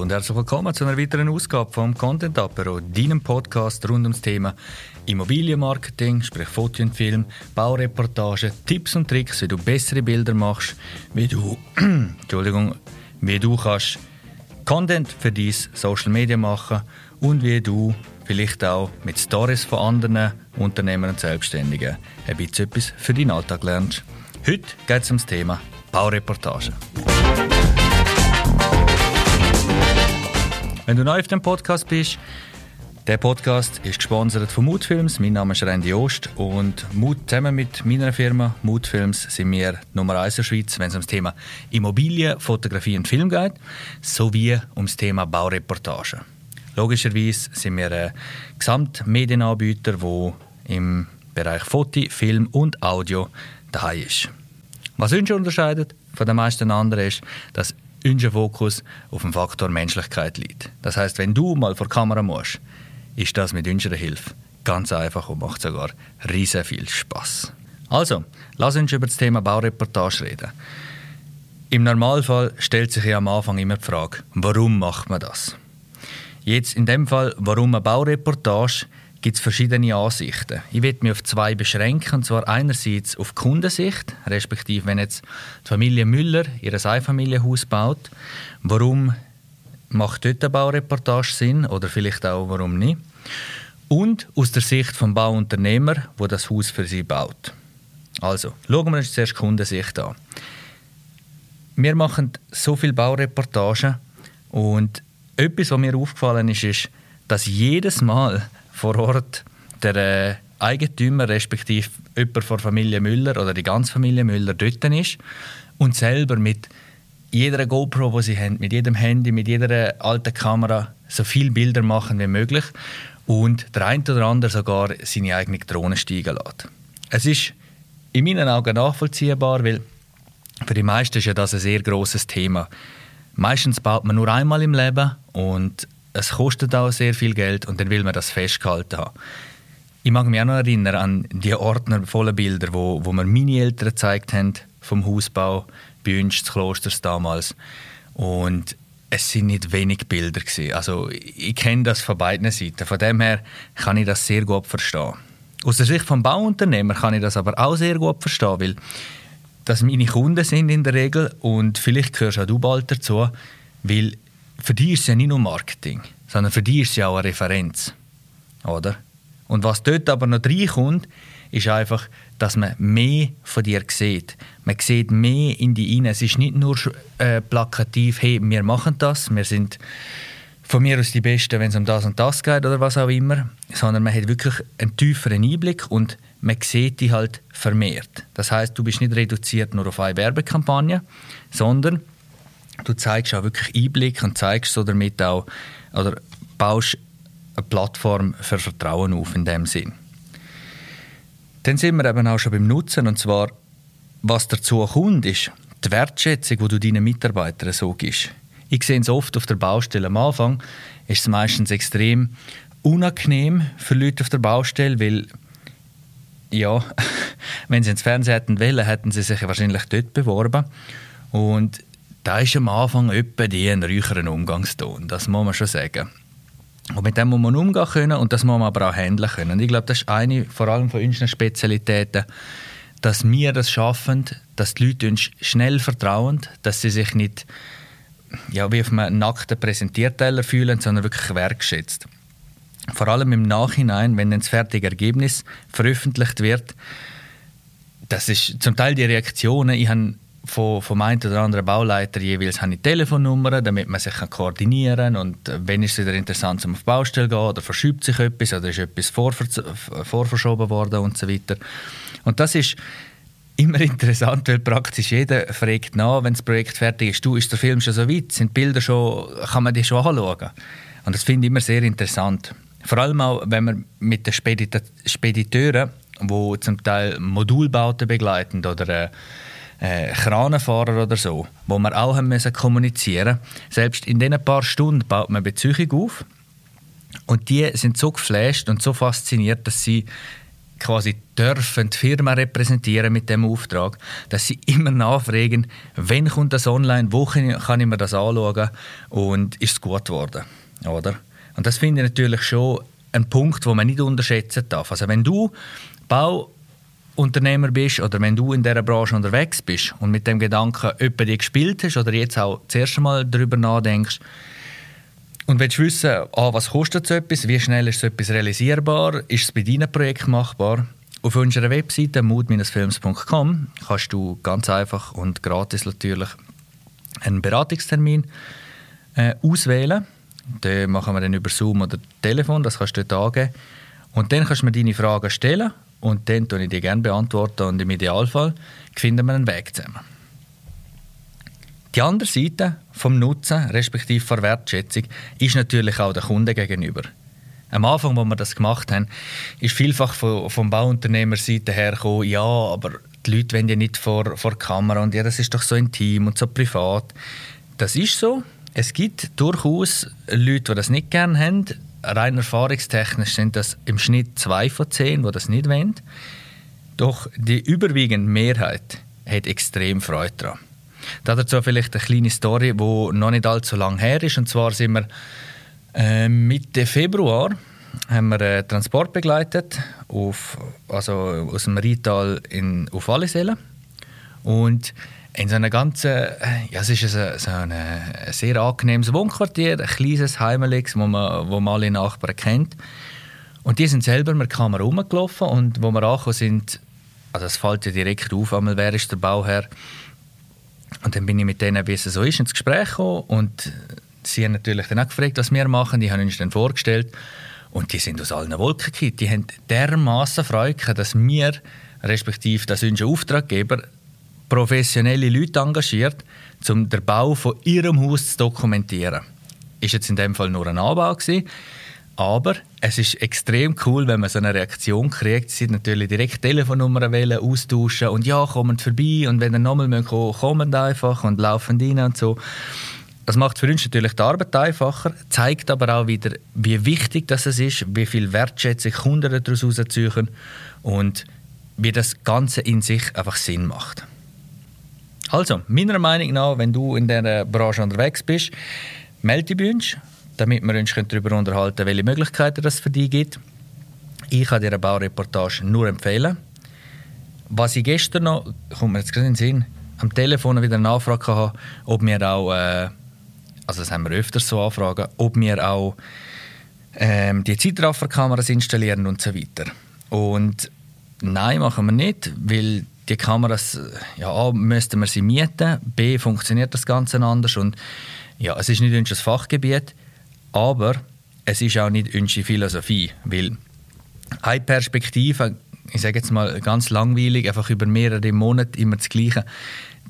Und herzlich willkommen zu einer weiteren Ausgabe vom Content Apero, deinem Podcast rund ums Thema Immobilienmarketing, sprich Foto und Film, Baureportage, Tipps und Tricks, wie du bessere Bilder machst, wie du, Entschuldigung, wie du kannst Content für dein Social Media machen und wie du vielleicht auch mit Stories von anderen Unternehmern und Selbstständigen ein bisschen etwas für deinen Alltag lernst. Heute geht es um das Thema Baureportage. Wenn du neu auf dem Podcast bist, der Podcast ist gesponsert von Moodfilms. Mein Name ist Randy Ost und Mood, zusammen mit meiner Firma Moodfilms sind wir Nummer 1 in der Schweiz, wenn es um das Thema Immobilien, Fotografie und Film geht, sowie um das Thema Baureportage. Logischerweise sind wir ein Gesamtmedienanbieter, der im Bereich Foto, Film und Audio daheim ist. Was uns unterscheidet von den meisten anderen ist, dass unser Fokus auf dem Faktor Menschlichkeit liegt. Das heißt, wenn du mal vor die Kamera musst, ist das mit unserer Hilfe ganz einfach und macht sogar riesen viel Spaß. Also, lass uns über das Thema Baureportage reden. Im Normalfall stellt sich ja am Anfang immer die Frage, warum macht man das? Jetzt in dem Fall, warum eine Baureportage, gibt es verschiedene Ansichten. Ich werde mich auf zwei beschränken, und zwar einerseits auf die Kundensicht, respektive wenn jetzt die Familie Müller ihr Einfamilienhaus baut, warum macht dort eine Baureportage Sinn oder vielleicht auch warum nicht? Und aus der Sicht vom Bauunternehmer, wo das Haus für sie baut. Also, schauen wir uns zuerst die Kundensicht an. Wir machen so viele Baureportagen und etwas, was mir aufgefallen ist, ist, dass jedes Mal vor Ort der äh, Eigentümer, respektive jemand von Familie Müller oder die ganze Familie Müller dort ist und selber mit jeder GoPro, die sie haben, mit jedem Handy, mit jeder alten Kamera so viele Bilder machen wie möglich und der eine oder andere sogar seine eigene Drohne steigen lässt. Es ist in meinen Augen nachvollziehbar, weil für die meisten ist ja das ein sehr großes Thema. Meistens baut man nur einmal im Leben und es kostet auch sehr viel Geld und dann will man das festgehalten haben. Ich mag mich auch noch erinnern an die Ordner voller Bilder, wo, wo mir meine Eltern gezeigt haben vom Hausbau uns des Klosters damals. Und es sind nicht wenig Bilder gewesen. Also ich kenne das von beiden Seiten. Von dem her kann ich das sehr gut verstehen. Aus der Sicht vom Bauunternehmer kann ich das aber auch sehr gut verstehen, weil das meine Kunden sind in der Regel und vielleicht gehörst auch du bald dazu, weil für die ist es ja nicht nur Marketing, sondern für die ist es ja auch eine Referenz. Oder? Und was dort aber noch reinkommt, ist einfach, dass man mehr von dir sieht. Man sieht mehr in die rein. Es ist nicht nur äh, plakativ, hey, wir machen das, wir sind von mir aus die Besten, wenn es um das und das geht oder was auch immer, sondern man hat wirklich einen tieferen Einblick und man sieht die halt vermehrt. Das heißt, du bist nicht reduziert nur auf eine Werbekampagne, sondern du zeigst auch wirklich Einblick und zeigst so damit auch oder baust eine Plattform für Vertrauen auf in dem Sinn. Dann sind wir eben auch schon beim Nutzen und zwar was dazu kommt, ist die Wertschätzung, die du deinen Mitarbeitern so gibst. Ich sehe es oft auf der Baustelle. Am Anfang ist es meistens extrem unangenehm für Leute auf der Baustelle, weil ja, wenn sie ins Fernsehen hätten wollen, hätten sie sich wahrscheinlich dort beworben. Und da ist am Anfang etwa die ein räucheren Umgangston, das muss man schon sagen. Und mit dem muss man umgehen können und das muss man aber auch handeln können. Und ich glaube, das ist eine vor allem von unseren Spezialitäten, dass wir das schaffen, dass die Leute uns schnell vertrauen, dass sie sich nicht ja, wie auf einem nackten Präsentierteller fühlen, sondern wirklich wertschätzt. Vor allem im Nachhinein, wenn dann das fertige Ergebnis veröffentlicht wird, das ist zum Teil die Reaktionen. Ich habe von, vom einen oder anderen Bauleiter jeweils habe ich Telefonnummern, damit man sich koordinieren kann. Und äh, wenn es wieder interessant, um auf die Baustelle zu gehen, oder verschiebt sich etwas, oder ist etwas vorverschoben worden und so weiter. Und das ist immer interessant, weil praktisch jeder fragt nach, wenn das Projekt fertig ist, du, ist der Film schon so weit, sind die Bilder schon, kann man die schon anschauen? Und das finde ich immer sehr interessant. Vor allem auch, wenn man mit den Spediteuren, die zum Teil Modulbauten begleiten oder äh, Kranenfahrer oder so, wo wir auch haben müssen kommunizieren Selbst in diesen paar Stunden baut man Beziehung auf und die sind so geflasht und so fasziniert, dass sie quasi dürfen die Firma repräsentieren mit dem Auftrag, dass sie immer nachfragen, wann kommt das online, wo kann ich mir das anschauen und ist es gut geworden, oder? Und das finde ich natürlich schon ein Punkt, wo man nicht unterschätzen darf. Also wenn du Bauunternehmer bist oder wenn du in dieser Branche unterwegs bist und mit dem Gedanken etwa die gespielt hast oder jetzt auch das erste Mal darüber nachdenkst und willst wissen, ah, was kostet so etwas, wie schnell ist so etwas realisierbar, ist es bei deinem Projekt machbar, auf unserer Webseite mood-films.com kannst du ganz einfach und gratis natürlich einen Beratungstermin äh, auswählen den machen wir dann über Zoom oder Telefon, das kannst du dort angeben. Und dann kannst du mir deine Fragen stellen und dann beantworte ich die gerne beantworten und im Idealfall finden wir einen Weg zusammen. Die andere Seite vom Nutzen, respektive der Wertschätzung, ist natürlich auch der Kunde gegenüber. Am Anfang, wo wir das gemacht haben, ist vielfach von, vom Bauunternehmerseite her gekommen, ja, aber die Leute wollen ja nicht vor, vor Kamera und ja, das ist doch so intim und so privat. Das ist so, es gibt durchaus Leute, die das nicht gerne haben. Rein erfahrungstechnisch sind das im Schnitt zwei von zehn, die das nicht wollen. Doch die überwiegende Mehrheit hat extrem Freude daran. Dazu vielleicht eine kleine Story, die noch nicht allzu lange her ist. Und zwar sind wir äh, Mitte Februar haben wir einen Transport begleitet auf, also aus dem Rheintal in, auf Wallisellen. Und in so einem ganzen, ja, es ist ein, so ein, ein sehr angenehmes Wohnquartier, ein kleines, heimeliges, wo man, wo man alle Nachbarn kennt. Und die sind selber mit der Kamera rumgelaufen und wo wir angekommen sind, also es fällt ja direkt auf, einmal wer ist der Bauherr. Und dann bin ich mit denen, wie es so ist, ins Gespräch gekommen und sie haben natürlich dann auch gefragt, was wir machen. Die haben uns dann vorgestellt und die sind aus allen Wolken gefallen. Die haben dermaßen Freude dass wir, respektive dass unser Auftraggeber, professionelle Leute engagiert, um den Bau von ihrem Haus zu dokumentieren. Ist jetzt in dem Fall nur ein Anbau gewesen, aber es ist extrem cool, wenn man so eine Reaktion kriegt. Sie natürlich direkt Telefonnummern wählen, austauschen und ja, kommen vorbei und wenn ihr nochmal kommen, kommen einfach und laufen rein und so. Das macht für uns natürlich die Arbeit einfacher, zeigt aber auch wieder, wie wichtig das ist, wie viel Wertschätzung Kunden daraus herausziehen und wie das Ganze in sich einfach Sinn macht. Also, meiner Meinung nach, wenn du in dieser Branche unterwegs bist, melde dich bei damit wir uns darüber unterhalten können, welche Möglichkeiten es für dich gibt. Ich kann dir eine Baureportage nur empfehlen. Was ich gestern noch, kommt mir jetzt gerade in den Sinn, am Telefon wieder eine Anfrage hatte, ob wir auch, äh, also das haben wir öfters so Anfragen, ob wir auch ähm, die Zeitrafferkameras installieren und so weiter. Und nein, machen wir nicht, weil die Kameras, ja, A, müssten wir sie mieten, B, funktioniert das Ganze anders und ja, es ist nicht unser Fachgebiet, aber es ist auch nicht unsere Philosophie, weil eine Perspektive, ich sage jetzt mal ganz langweilig, einfach über mehrere Monate immer das Gleiche,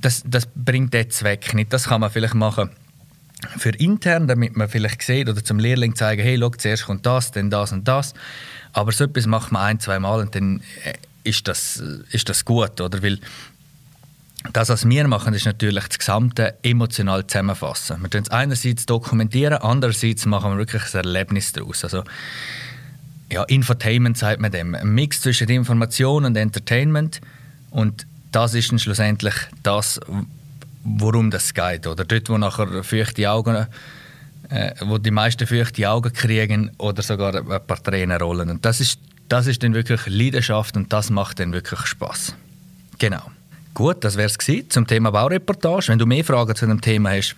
das, das bringt den Zweck nicht. Das kann man vielleicht machen für intern, damit man vielleicht sieht oder zum Lehrling zeigen, hey, schau, zuerst kommt das, dann das und das. Aber so etwas macht man ein, zwei Mal und dann äh, ist das, ist das gut, oder? Weil das, was wir machen, ist natürlich das Gesamte emotional zusammenfassen. Wir tun es einerseits dokumentieren, andererseits machen wir wirklich ein Erlebnis daraus. Also, ja, Infotainment sagt man dem. Ein Mix zwischen Information und Entertainment. Und das ist dann schlussendlich das, worum das geht. Oder dort, wo nachher feuchte Augen, äh, wo die meisten feuchte Augen kriegen oder sogar ein paar Tränen rollen. Und das ist das ist dann wirklich Leidenschaft und das macht dann wirklich Spaß. Genau. Gut, das wäre es zum Thema Baureportage. Wenn du mehr Fragen zu dem Thema hast,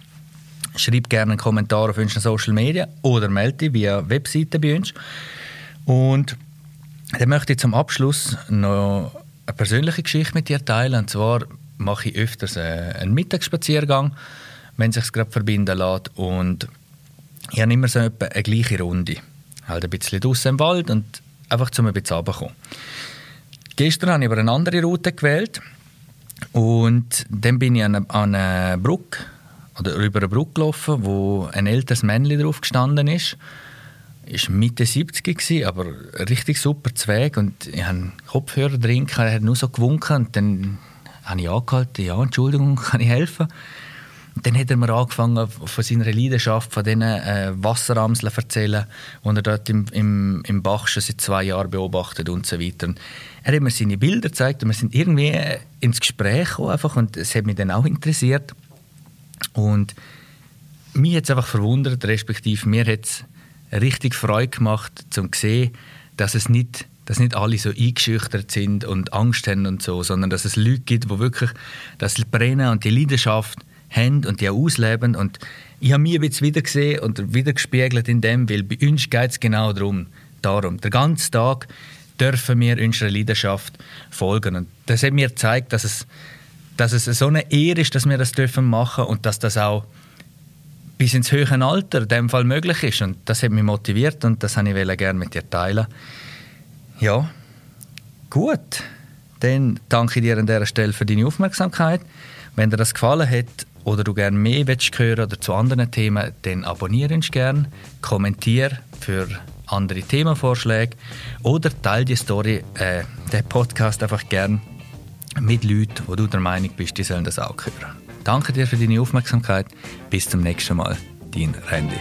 schreib gerne einen Kommentar auf unseren Social Media oder melde dich via Webseite bei uns. Und dann möchte ich zum Abschluss noch eine persönliche Geschichte mit dir teilen. Und zwar mache ich öfters einen Mittagsspaziergang, wenn es sich gerade verbinden lässt. Und ich habe immer so eine gleiche Runde. Halt ein bisschen draußen im Wald und einfach zum ein bisschen runterkommen. Gestern habe ich aber eine andere Route gewählt und dann bin ich an eine, eine Brücke oder über eine Brücke gelaufen, wo ein älteres Männchen drauf gestanden ist. Ist Mitte 70 gewesen, aber richtig super Zweig und ich hatte Kopfhörer drin, er hat nur so gewunken und dann habe ich angehalten, ja, Entschuldigung, kann ich helfen? Dann hat er mir angefangen, von seiner Leidenschaft, von diesen äh, Wasseramseln zu erzählen, die er dort im, im, im Bach schon seit zwei Jahren beobachtet und so weiter. Und er hat mir seine Bilder gezeigt und wir sind irgendwie äh, ins Gespräch gekommen einfach, und es hat mich dann auch interessiert. Und mich hat es einfach verwundert, respektive mir hat es richtig Freude gemacht, zu sehen, dass es nicht dass nicht alle so eingeschüchtert sind und Angst haben und so, sondern dass es Leute gibt, die wirklich das Brennen und die Leidenschaft haben und die auch ausleben. Und ich habe mich bisschen wieder gesehen und wieder gespiegelt in dem, weil bei uns geht es genau darum. darum. Der ganze Tag dürfen wir unserer Leidenschaft folgen. Und das hat mir gezeigt, dass es, dass es so eine Ehre ist, dass wir das dürfen machen und dass das auch bis ins höhere Alter in dem Fall möglich ist. Und das hat mich motiviert und das wollte ich gerne mit dir teilen. Ja, gut. Dann danke ich dir an dieser Stelle für deine Aufmerksamkeit. Wenn dir das gefallen hat oder du gerne mehr willst hören oder zu anderen Themen, dann abonniere uns gerne, kommentiere für andere Themenvorschläge oder teile die Story, äh, den Podcast einfach gerne mit Leuten, wo du der Meinung bist, die sollen das auch hören. Danke dir für deine Aufmerksamkeit. Bis zum nächsten Mal. Dein Randy.